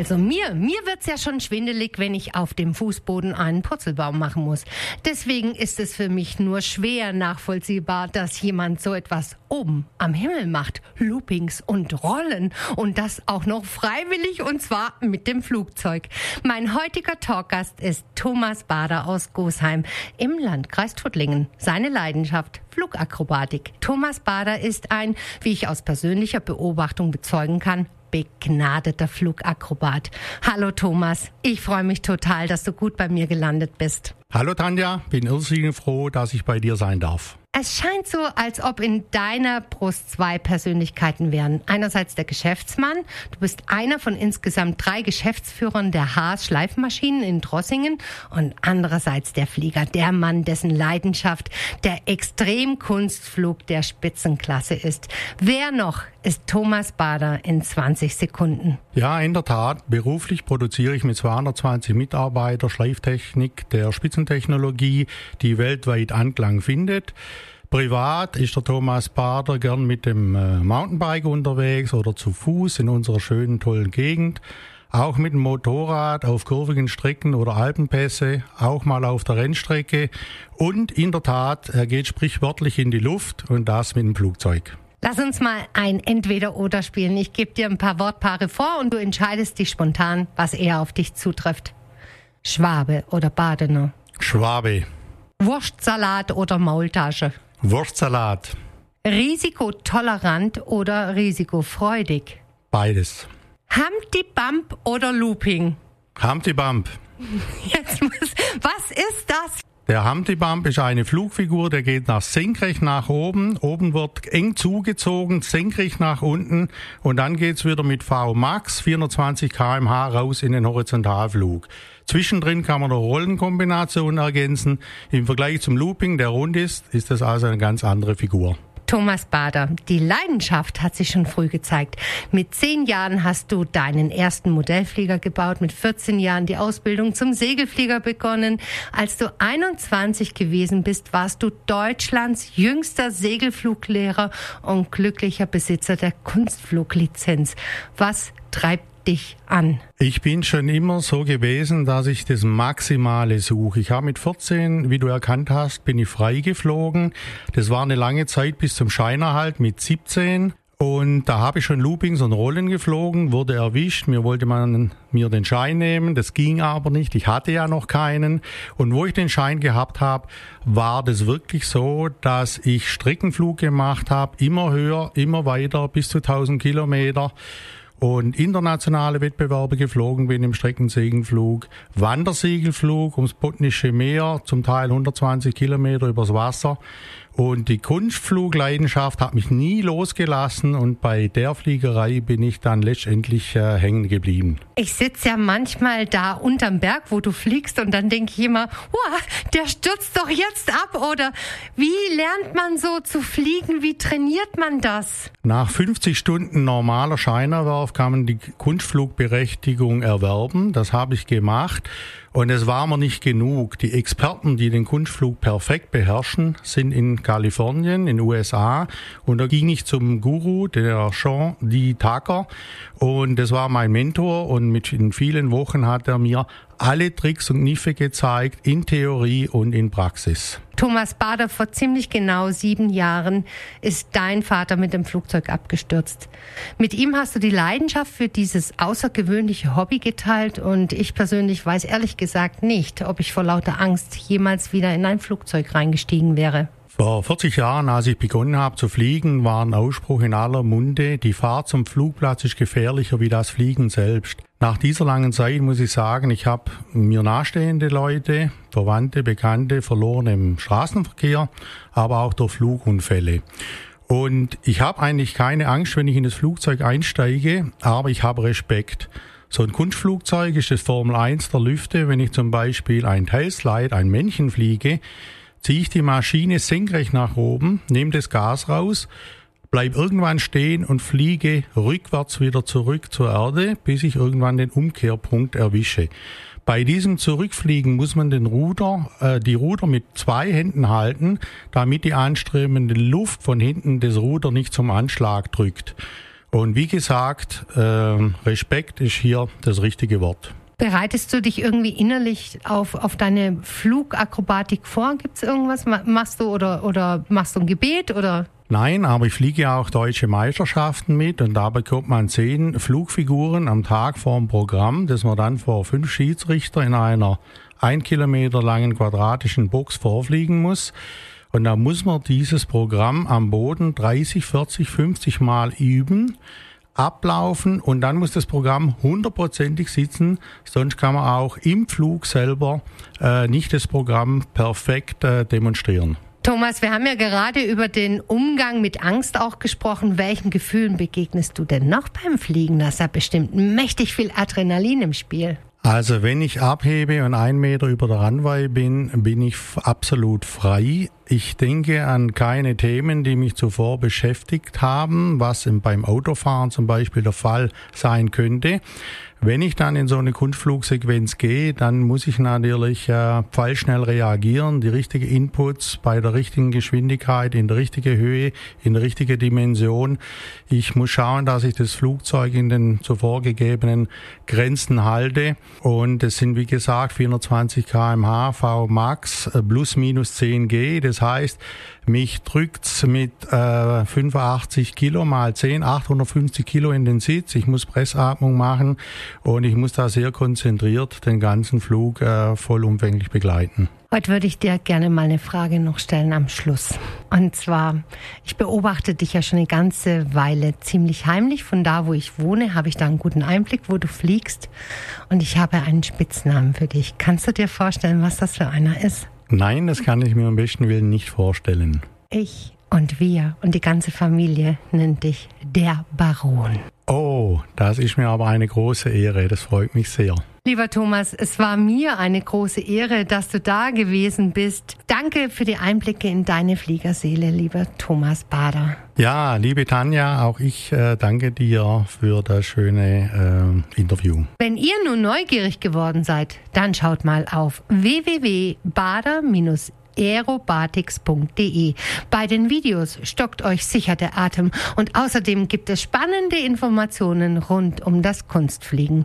Also mir, mir wird's ja schon schwindelig, wenn ich auf dem Fußboden einen Purzelbaum machen muss. Deswegen ist es für mich nur schwer nachvollziehbar, dass jemand so etwas oben am Himmel macht. Loopings und Rollen. Und das auch noch freiwillig und zwar mit dem Flugzeug. Mein heutiger Talkgast ist Thomas Bader aus Gosheim im Landkreis Tuttlingen. Seine Leidenschaft Flugakrobatik. Thomas Bader ist ein, wie ich aus persönlicher Beobachtung bezeugen kann, begnadeter Flugakrobat. Hallo Thomas, ich freue mich total, dass du gut bei mir gelandet bist. Hallo Tanja, bin irrsinnig froh, dass ich bei dir sein darf. Es scheint so, als ob in deiner Brust zwei Persönlichkeiten wären. Einerseits der Geschäftsmann. Du bist einer von insgesamt drei Geschäftsführern der Haas Schleifmaschinen in Drossingen und andererseits der Flieger, der Mann, dessen Leidenschaft der Extremkunstflug der Spitzenklasse ist. Wer noch ist Thomas Bader in 20 Sekunden? Ja, in der Tat. Beruflich produziere ich mit 220 Mitarbeitern Schleiftechnik der Spitzentechnologie, die weltweit Anklang findet. Privat ist der Thomas Bader gern mit dem äh, Mountainbike unterwegs oder zu Fuß in unserer schönen, tollen Gegend. Auch mit dem Motorrad auf kurvigen Strecken oder Alpenpässe, auch mal auf der Rennstrecke. Und in der Tat, er geht sprichwörtlich in die Luft und das mit dem Flugzeug. Lass uns mal ein Entweder-Oder spielen. Ich gebe dir ein paar Wortpaare vor und du entscheidest dich spontan, was eher auf dich zutrifft. Schwabe oder Badener? Schwabe. Wurstsalat oder Maultasche? Wurstsalat. Risikotolerant oder risikofreudig? Beides. Humpty Bump oder Looping? Humpty Bump. Jetzt muss, was ist das? Der Humpty Bump ist eine Flugfigur, der geht nach senkrecht nach oben. Oben wird eng zugezogen, senkrecht nach unten und dann geht's wieder mit V Max 420 kmh raus in den Horizontalflug. Zwischendrin kann man eine Rollenkombination ergänzen. Im Vergleich zum Looping, der rund ist, ist das also eine ganz andere Figur. Thomas Bader, die Leidenschaft hat sich schon früh gezeigt. Mit zehn Jahren hast du deinen ersten Modellflieger gebaut, mit 14 Jahren die Ausbildung zum Segelflieger begonnen. Als du 21 gewesen bist, warst du Deutschlands jüngster Segelfluglehrer und glücklicher Besitzer der Kunstfluglizenz. Was treibt dich an? Ich bin schon immer so gewesen, dass ich das Maximale suche. Ich habe mit 14, wie du erkannt hast, bin ich freigeflogen. Das war eine lange Zeit bis zum Scheinerhalt mit 17. Und da habe ich schon Loopings und Rollen geflogen, wurde erwischt. Mir wollte man mir den Schein nehmen. Das ging aber nicht. Ich hatte ja noch keinen. Und wo ich den Schein gehabt habe, war das wirklich so, dass ich Streckenflug gemacht habe. Immer höher, immer weiter, bis zu 1000 Kilometer und internationale Wettbewerbe geflogen bin im Streckensegelflug, Wandersegelflug ums Botnische Meer, zum Teil 120 Kilometer übers Wasser. Und die Kunstflugleidenschaft hat mich nie losgelassen und bei der Fliegerei bin ich dann letztendlich äh, hängen geblieben. Ich sitze ja manchmal da unterm Berg, wo du fliegst und dann denke ich immer, der stürzt doch jetzt ab oder wie lernt man so zu fliegen, wie trainiert man das? Nach 50 Stunden normaler Scheinerwerf kann man die Kunstflugberechtigung erwerben. Das habe ich gemacht. Und es war mir nicht genug. Die Experten, die den Kunstflug perfekt beherrschen, sind in Kalifornien, in den USA. Und da ging ich zum Guru, der Jean D. Tucker. Und das war mein Mentor. Und mit in vielen Wochen hat er mir alle Tricks und Kniffe gezeigt, in Theorie und in Praxis. Thomas Bader, vor ziemlich genau sieben Jahren ist dein Vater mit dem Flugzeug abgestürzt. Mit ihm hast du die Leidenschaft für dieses außergewöhnliche Hobby geteilt und ich persönlich weiß ehrlich gesagt nicht, ob ich vor lauter Angst jemals wieder in ein Flugzeug reingestiegen wäre. Vor 40 Jahren, als ich begonnen habe zu fliegen, war ein Ausspruch in aller Munde, die Fahrt zum Flugplatz ist gefährlicher wie das Fliegen selbst. Nach dieser langen Zeit muss ich sagen, ich habe mir nahestehende Leute, Verwandte, Bekannte verloren im Straßenverkehr, aber auch durch Flugunfälle. Und ich habe eigentlich keine Angst, wenn ich in das Flugzeug einsteige, aber ich habe Respekt. So ein Kunstflugzeug ist das Formel 1 der Lüfte. Wenn ich zum Beispiel ein Tailslide, ein Männchen fliege, ziehe ich die Maschine senkrecht nach oben, nehme das Gas raus, bleib irgendwann stehen und fliege rückwärts wieder zurück zur Erde, bis ich irgendwann den Umkehrpunkt erwische. Bei diesem Zurückfliegen muss man den Ruder, äh, die Ruder mit zwei Händen halten, damit die anströmende Luft von hinten das Ruder nicht zum Anschlag drückt. Und wie gesagt, äh, Respekt ist hier das richtige Wort. Bereitest du dich irgendwie innerlich auf, auf deine Flugakrobatik vor? Gibt es irgendwas? Machst du oder, oder machst du ein Gebet oder? Nein, aber ich fliege ja auch deutsche Meisterschaften mit und da bekommt man zehn Flugfiguren am Tag vor dem Programm, das man dann vor fünf Schiedsrichter in einer ein Kilometer langen quadratischen Box vorfliegen muss. Und da muss man dieses Programm am Boden 30, 40, 50 Mal üben ablaufen und dann muss das Programm hundertprozentig sitzen, sonst kann man auch im Flug selber äh, nicht das Programm perfekt äh, demonstrieren. Thomas, wir haben ja gerade über den Umgang mit Angst auch gesprochen. Welchen Gefühlen begegnest du denn noch beim Fliegen? Das ist ja bestimmt mächtig viel Adrenalin im Spiel. Also wenn ich abhebe und ein Meter über der Runway bin, bin ich absolut frei. Ich denke an keine Themen, die mich zuvor beschäftigt haben, was beim Autofahren zum Beispiel der Fall sein könnte. Wenn ich dann in so eine Kunstflugsequenz gehe, dann muss ich natürlich äh, pfeilschnell reagieren, die richtigen Inputs bei der richtigen Geschwindigkeit, in der richtigen Höhe, in der richtigen Dimension. Ich muss schauen, dass ich das Flugzeug in den zuvor gegebenen Grenzen halte. Und es sind, wie gesagt, 420 kmh V Max äh, plus minus 10 G. Das heißt, mich drückt's mit äh, 85 Kilo mal 10, 850 Kilo in den Sitz. Ich muss Pressatmung machen und ich muss da sehr konzentriert den ganzen Flug äh, vollumfänglich begleiten. Heute würde ich dir gerne mal eine Frage noch stellen am Schluss. Und zwar, ich beobachte dich ja schon eine ganze Weile ziemlich heimlich. Von da, wo ich wohne, habe ich da einen guten Einblick, wo du fliegst. Und ich habe einen Spitznamen für dich. Kannst du dir vorstellen, was das für einer ist? Nein, das kann ich mir am besten Willen nicht vorstellen. Ich und wir und die ganze Familie nennen dich der Baron. Oh, das ist mir aber eine große Ehre. Das freut mich sehr. Lieber Thomas, es war mir eine große Ehre, dass du da gewesen bist. Danke für die Einblicke in deine Fliegerseele, lieber Thomas Bader. Ja, liebe Tanja, auch ich äh, danke dir für das schöne äh, Interview. Wenn ihr nun neugierig geworden seid, dann schaut mal auf www.bader- aerobatics.de. Bei den Videos stockt euch sicher der Atem und außerdem gibt es spannende Informationen rund um das Kunstfliegen.